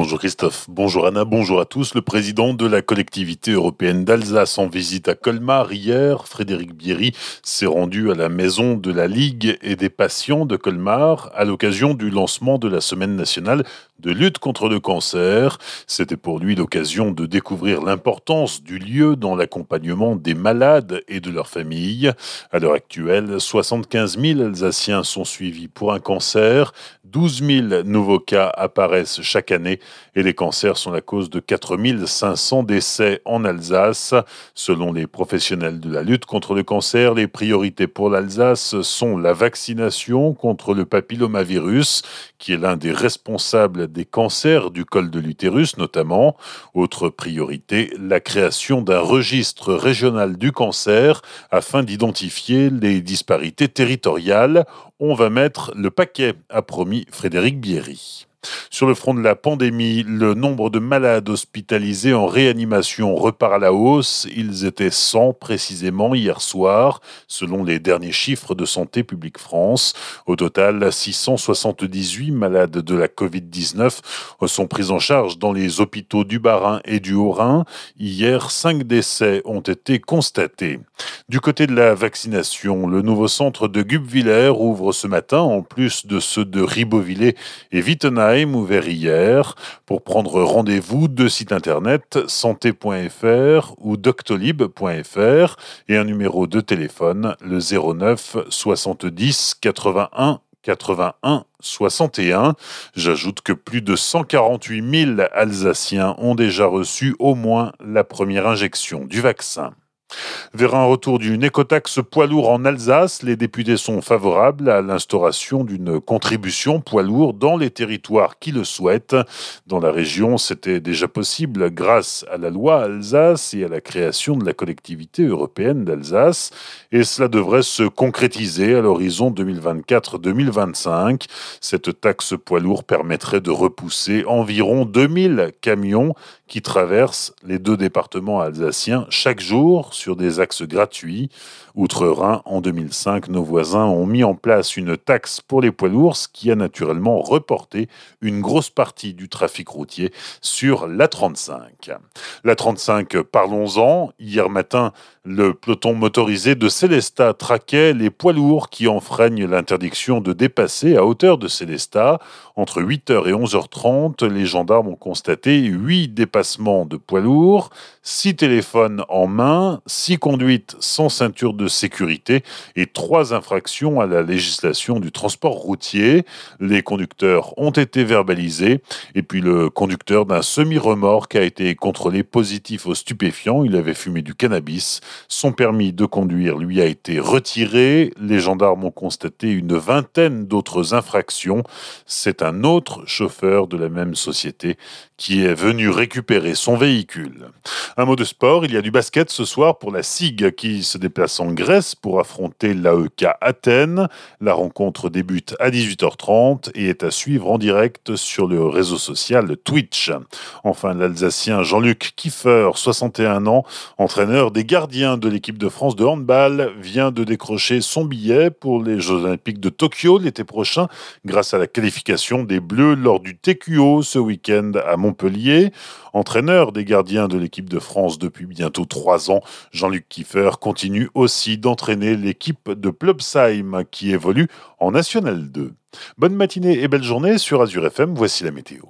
Bonjour Christophe, bonjour Anna, bonjour à tous. Le président de la collectivité européenne d'Alsace en visite à Colmar hier, Frédéric Bierry, s'est rendu à la maison de la Ligue et des patients de Colmar à l'occasion du lancement de la semaine nationale de lutte contre le cancer. C'était pour lui l'occasion de découvrir l'importance du lieu dans l'accompagnement des malades et de leurs familles. À l'heure actuelle, 75 000 Alsaciens sont suivis pour un cancer, 12 000 nouveaux cas apparaissent chaque année et les cancers sont la cause de 4 500 décès en Alsace. Selon les professionnels de la lutte contre le cancer, les priorités pour l'Alsace sont la vaccination contre le papillomavirus, qui est l'un des responsables des cancers du col de l'utérus notamment. Autre priorité, la création d'un registre régional du cancer afin d'identifier les disparités territoriales. On va mettre le paquet, a promis Frédéric Bierry. Sur le front de la pandémie, le nombre de malades hospitalisés en réanimation repart à la hausse. Ils étaient 100 précisément hier soir, selon les derniers chiffres de Santé publique France. Au total, 678 malades de la Covid-19 sont pris en charge dans les hôpitaux du Bas-Rhin et du Haut-Rhin. Hier, 5 décès ont été constatés. Du côté de la vaccination, le nouveau centre de Gubwiller ouvre ce matin, en plus de ceux de Ribeauvillé et Wittenheim, ouvert hier. Pour prendre rendez-vous, deux sites internet santé.fr ou doctolib.fr et un numéro de téléphone, le 09 70 81 81 61. J'ajoute que plus de 148 000 Alsaciens ont déjà reçu au moins la première injection du vaccin. Vers un retour d'une écotaxe poids lourd en Alsace, les députés sont favorables à l'instauration d'une contribution poids lourd dans les territoires qui le souhaitent. Dans la région, c'était déjà possible grâce à la loi Alsace et à la création de la collectivité européenne d'Alsace. Et cela devrait se concrétiser à l'horizon 2024-2025. Cette taxe poids lourd permettrait de repousser environ 2000 camions qui traversent les deux départements alsaciens chaque jour sur des axes gratuits. Outre-Rhin, en 2005, nos voisins ont mis en place une taxe pour les poids lourds, qui a naturellement reporté une grosse partie du trafic routier sur la 35. La 35, parlons-en. Hier matin, le peloton motorisé de Célestat traquait les poids lourds qui enfreignent l'interdiction de dépasser à hauteur de Célestat. Entre 8h et 11h30, les gendarmes ont constaté 8 dépassements de poids lourds, 6 téléphones en main, 6 conduites sans ceinture de sécurité et 3 infractions à la législation du transport routier. Les conducteurs ont été verbalisés et puis le conducteur d'un semi-remorque a été contrôlé positif aux stupéfiants. Il avait fumé du cannabis. Son permis de conduire lui a été retiré. Les gendarmes ont constaté une vingtaine d'autres infractions. C'est un autre chauffeur de la même société qui est venu récupérer son véhicule. Un mot de sport, il y a du basket ce soir pour la SIG qui se déplace en Grèce pour affronter l'AEK Athènes. La rencontre débute à 18h30 et est à suivre en direct sur le réseau social Twitch. Enfin, l'Alsacien Jean-Luc Kiefer, 61 ans, entraîneur des gardiens de l'équipe de France de handball, vient de décrocher son billet pour les Jeux Olympiques de Tokyo l'été prochain grâce à la qualification des Bleus lors du TQO ce week-end à Montpellier. Entraîneur des gardiens de l'équipe de France depuis bientôt trois ans, Jean-Luc Kiefer continue aussi d'entraîner l'équipe de Plobsheim qui évolue en National 2. Bonne matinée et belle journée sur Azure FM, voici la météo.